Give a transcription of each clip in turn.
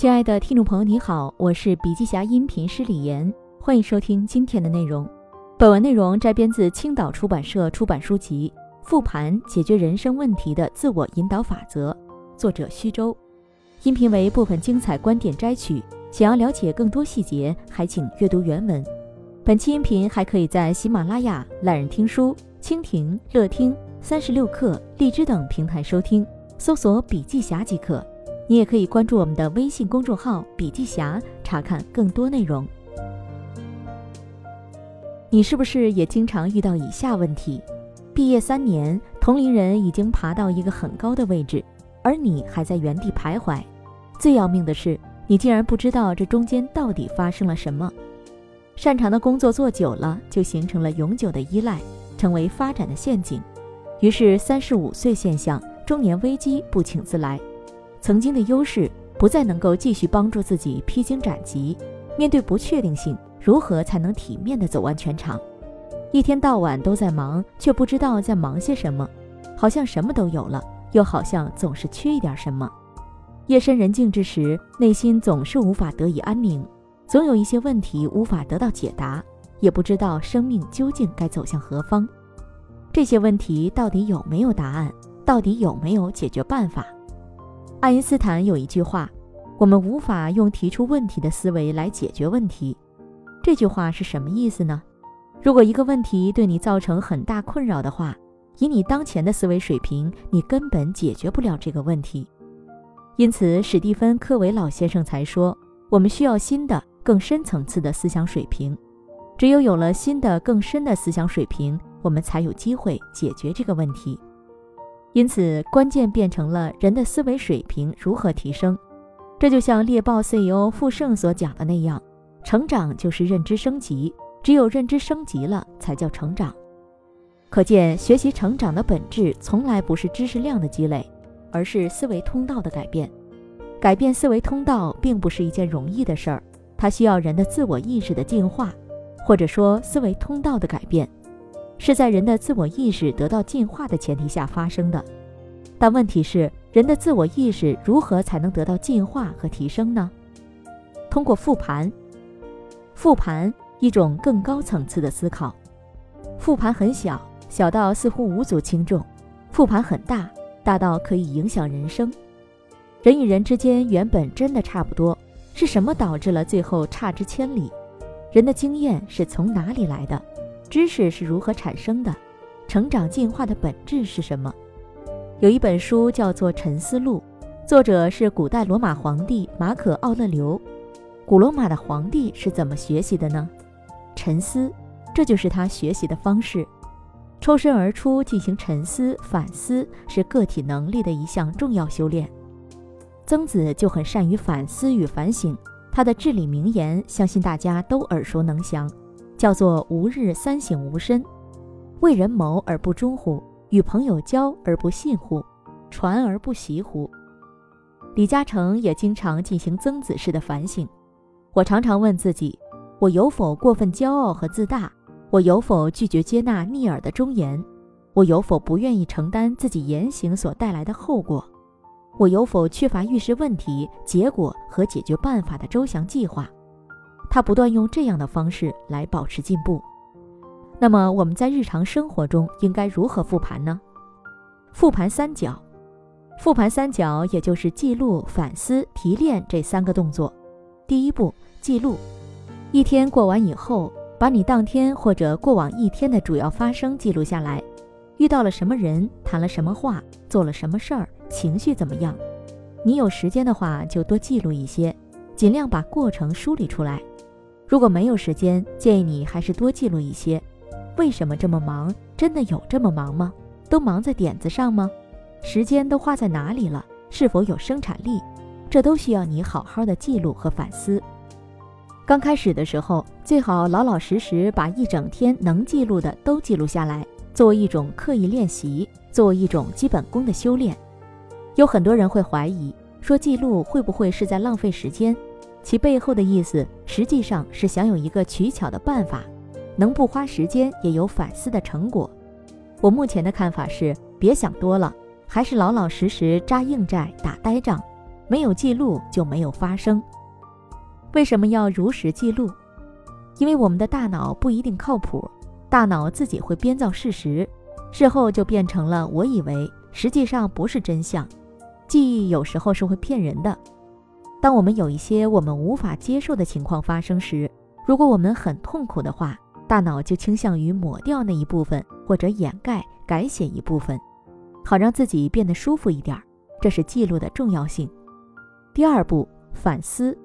亲爱的听众朋友，你好，我是笔记侠音频师李岩，欢迎收听今天的内容。本文内容摘编自青岛出版社出版书籍《复盘解决人生问题的自我引导法则》，作者徐州。音频为部分精彩观点摘取，想要了解更多细节，还请阅读原文。本期音频还可以在喜马拉雅、懒人听书、蜻蜓、乐听、三十六课、荔枝等平台收听，搜索“笔记侠”即可。你也可以关注我们的微信公众号“笔记侠”，查看更多内容。你是不是也经常遇到以下问题？毕业三年，同龄人已经爬到一个很高的位置，而你还在原地徘徊。最要命的是，你竟然不知道这中间到底发生了什么。擅长的工作做久了，就形成了永久的依赖，成为发展的陷阱。于是，三十五岁现象、中年危机不请自来。曾经的优势不再能够继续帮助自己披荆斩棘，面对不确定性，如何才能体面的走完全场？一天到晚都在忙，却不知道在忙些什么，好像什么都有了，又好像总是缺一点什么。夜深人静之时，内心总是无法得以安宁，总有一些问题无法得到解答，也不知道生命究竟该走向何方。这些问题到底有没有答案？到底有没有解决办法？爱因斯坦有一句话：“我们无法用提出问题的思维来解决问题。”这句话是什么意思呢？如果一个问题对你造成很大困扰的话，以你当前的思维水平，你根本解决不了这个问题。因此，史蒂芬·科维老先生才说：“我们需要新的、更深层次的思想水平。只有有了新的、更深的思想水平，我们才有机会解决这个问题。”因此，关键变成了人的思维水平如何提升。这就像猎豹 CEO 傅盛所讲的那样，成长就是认知升级，只有认知升级了，才叫成长。可见，学习成长的本质从来不是知识量的积累，而是思维通道的改变。改变思维通道并不是一件容易的事儿，它需要人的自我意识的进化，或者说思维通道的改变。是在人的自我意识得到进化的前提下发生的，但问题是，人的自我意识如何才能得到进化和提升呢？通过复盘，复盘一种更高层次的思考。复盘很小，小到似乎无足轻重；复盘很大，大到可以影响人生。人与人之间原本真的差不多，是什么导致了最后差之千里？人的经验是从哪里来的？知识是如何产生的？成长进化的本质是什么？有一本书叫做《沉思录》，作者是古代罗马皇帝马可·奥勒留。古罗马的皇帝是怎么学习的呢？沉思，这就是他学习的方式。抽身而出进行沉思反思，是个体能力的一项重要修炼。曾子就很善于反思与反省，他的至理名言，相信大家都耳熟能详。叫做吾日三省吾身，为人谋而不忠乎？与朋友交而不信乎？传而不习乎？李嘉诚也经常进行曾子式的反省。我常常问自己：我有否过分骄傲和自大？我有否拒绝接纳逆耳的忠言？我有否不愿意承担自己言行所带来的后果？我有否缺乏预示问题、结果和解决办法的周详计划？他不断用这样的方式来保持进步。那么我们在日常生活中应该如何复盘呢？复盘三角，复盘三角也就是记录、反思、提炼这三个动作。第一步，记录。一天过完以后，把你当天或者过往一天的主要发生记录下来，遇到了什么人，谈了什么话，做了什么事儿，情绪怎么样。你有时间的话，就多记录一些，尽量把过程梳理出来。如果没有时间，建议你还是多记录一些。为什么这么忙？真的有这么忙吗？都忙在点子上吗？时间都花在哪里了？是否有生产力？这都需要你好好的记录和反思。刚开始的时候，最好老老实实把一整天能记录的都记录下来，作为一种刻意练习，作为一种基本功的修炼。有很多人会怀疑，说记录会不会是在浪费时间？其背后的意思实际上是想有一个取巧的办法，能不花时间也有反思的成果。我目前的看法是，别想多了，还是老老实实扎硬寨打呆仗。没有记录就没有发生。为什么要如实记录？因为我们的大脑不一定靠谱，大脑自己会编造事实，事后就变成了我以为，实际上不是真相。记忆有时候是会骗人的。当我们有一些我们无法接受的情况发生时，如果我们很痛苦的话，大脑就倾向于抹掉那一部分，或者掩盖、改写一部分，好让自己变得舒服一点。这是记录的重要性。第二步，反思，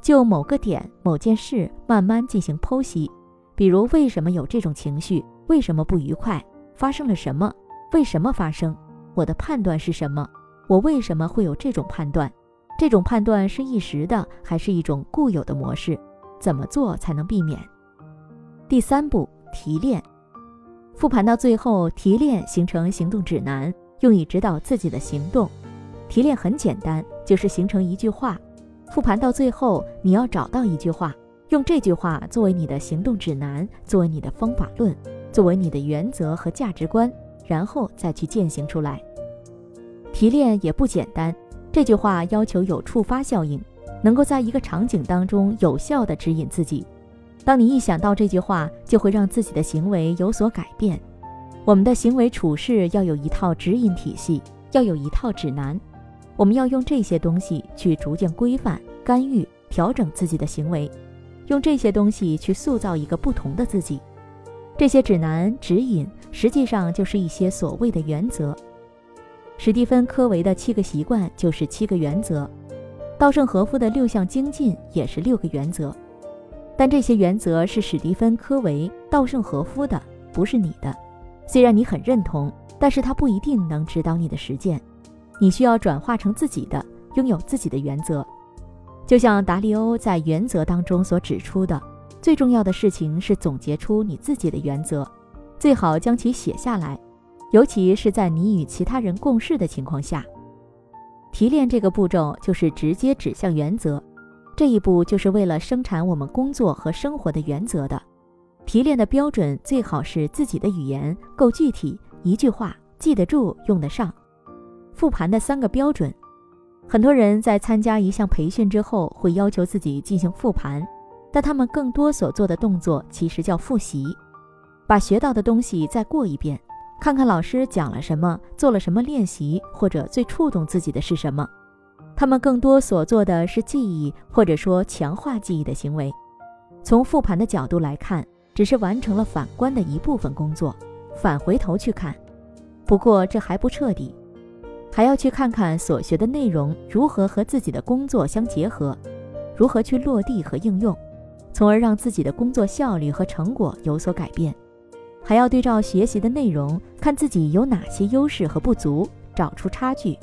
就某个点、某件事慢慢进行剖析，比如为什么有这种情绪，为什么不愉快，发生了什么，为什么发生，我的判断是什么，我为什么会有这种判断，这种判断是一时的还是一种固有的模式，怎么做才能避免？第三步，提炼，复盘到最后，提炼形成行动指南，用以指导自己的行动。提炼很简单，就是形成一句话。复盘到最后，你要找到一句话，用这句话作为你的行动指南，作为你的方法论，作为你的原则和价值观，然后再去践行出来。提炼也不简单，这句话要求有触发效应，能够在一个场景当中有效地指引自己。当你一想到这句话，就会让自己的行为有所改变。我们的行为处事要有一套指引体系，要有一套指南。我们要用这些东西去逐渐规范、干预、调整自己的行为，用这些东西去塑造一个不同的自己。这些指南、指引实际上就是一些所谓的原则。史蒂芬·科维的七个习惯就是七个原则，稻盛和夫的六项精进也是六个原则。但这些原则是史蒂芬·科维、稻盛和夫的，不是你的。虽然你很认同，但是他不一定能指导你的实践。你需要转化成自己的，拥有自己的原则。就像达利欧在原则当中所指出的，最重要的事情是总结出你自己的原则，最好将其写下来，尤其是在你与其他人共事的情况下。提炼这个步骤就是直接指向原则，这一步就是为了生产我们工作和生活的原则的。提炼的标准最好是自己的语言够具体，一句话记得住，用得上。复盘的三个标准，很多人在参加一项培训之后，会要求自己进行复盘，但他们更多所做的动作其实叫复习，把学到的东西再过一遍，看看老师讲了什么，做了什么练习，或者最触动自己的是什么。他们更多所做的是记忆，或者说强化记忆的行为。从复盘的角度来看，只是完成了反观的一部分工作，返回头去看。不过这还不彻底。还要去看看所学的内容如何和自己的工作相结合，如何去落地和应用，从而让自己的工作效率和成果有所改变。还要对照学习的内容，看自己有哪些优势和不足，找出差距，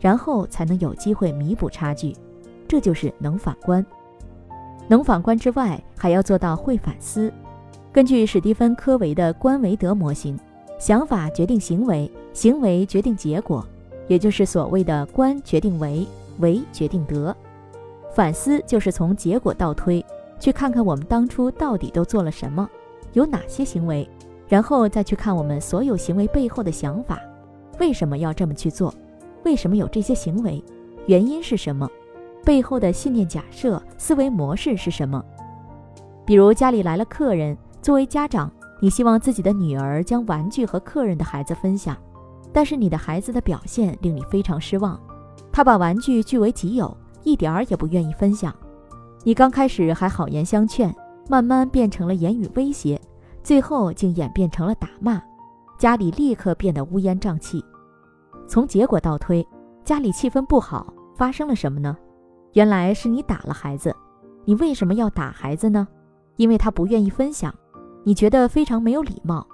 然后才能有机会弥补差距。这就是能反观。能反观之外，还要做到会反思。根据史蒂芬·科维的观维德模型，想法决定行为，行为决定结果。也就是所谓的观决定为，为决定得。反思就是从结果倒推，去看看我们当初到底都做了什么，有哪些行为，然后再去看我们所有行为背后的想法，为什么要这么去做？为什么有这些行为？原因是什么？背后的信念、假设、思维模式是什么？比如家里来了客人，作为家长，你希望自己的女儿将玩具和客人的孩子分享。但是你的孩子的表现令你非常失望，他把玩具据为己有，一点儿也不愿意分享。你刚开始还好言相劝，慢慢变成了言语威胁，最后竟演变成了打骂，家里立刻变得乌烟瘴气。从结果倒推，家里气氛不好，发生了什么呢？原来是你打了孩子。你为什么要打孩子呢？因为他不愿意分享，你觉得非常没有礼貌。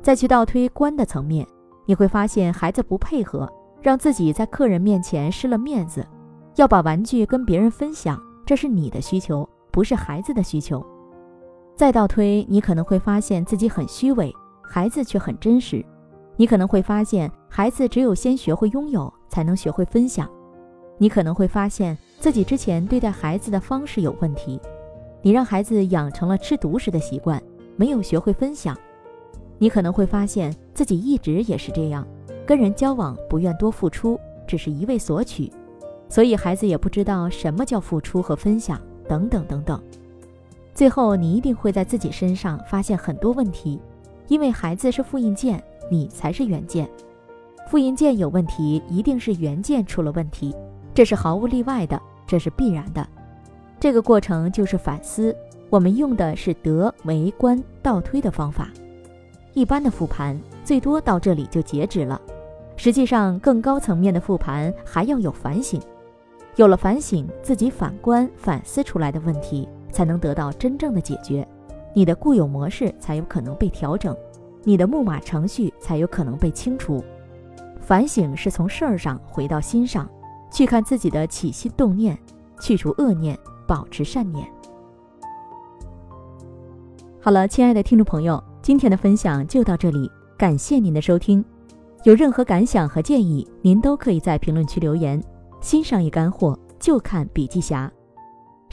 再去倒推观的层面。你会发现孩子不配合，让自己在客人面前失了面子，要把玩具跟别人分享，这是你的需求，不是孩子的需求。再倒推，你可能会发现自己很虚伪，孩子却很真实。你可能会发现孩子只有先学会拥有，才能学会分享。你可能会发现自己之前对待孩子的方式有问题，你让孩子养成了吃独食的习惯，没有学会分享。你可能会发现自己一直也是这样，跟人交往不愿多付出，只是一味索取。所以孩子也不知道什么叫付出和分享，等等等等。最后，你一定会在自己身上发现很多问题，因为孩子是复印件，你才是原件。复印件有问题，一定是原件出了问题，这是毫无例外的，这是必然的。这个过程就是反思。我们用的是德为观倒推的方法，一般的复盘最多到这里就截止了。实际上，更高层面的复盘还要有反省。有了反省，自己反观反思出来的问题，才能得到真正的解决。你的固有模式才有可能被调整，你的木马程序才有可能被清除。反省是从事儿上回到心上，去看自己的起心动念，去除恶念，保持善念。好了，亲爱的听众朋友，今天的分享就到这里，感谢您的收听。有任何感想和建议，您都可以在评论区留言。新商业干货就看笔记侠，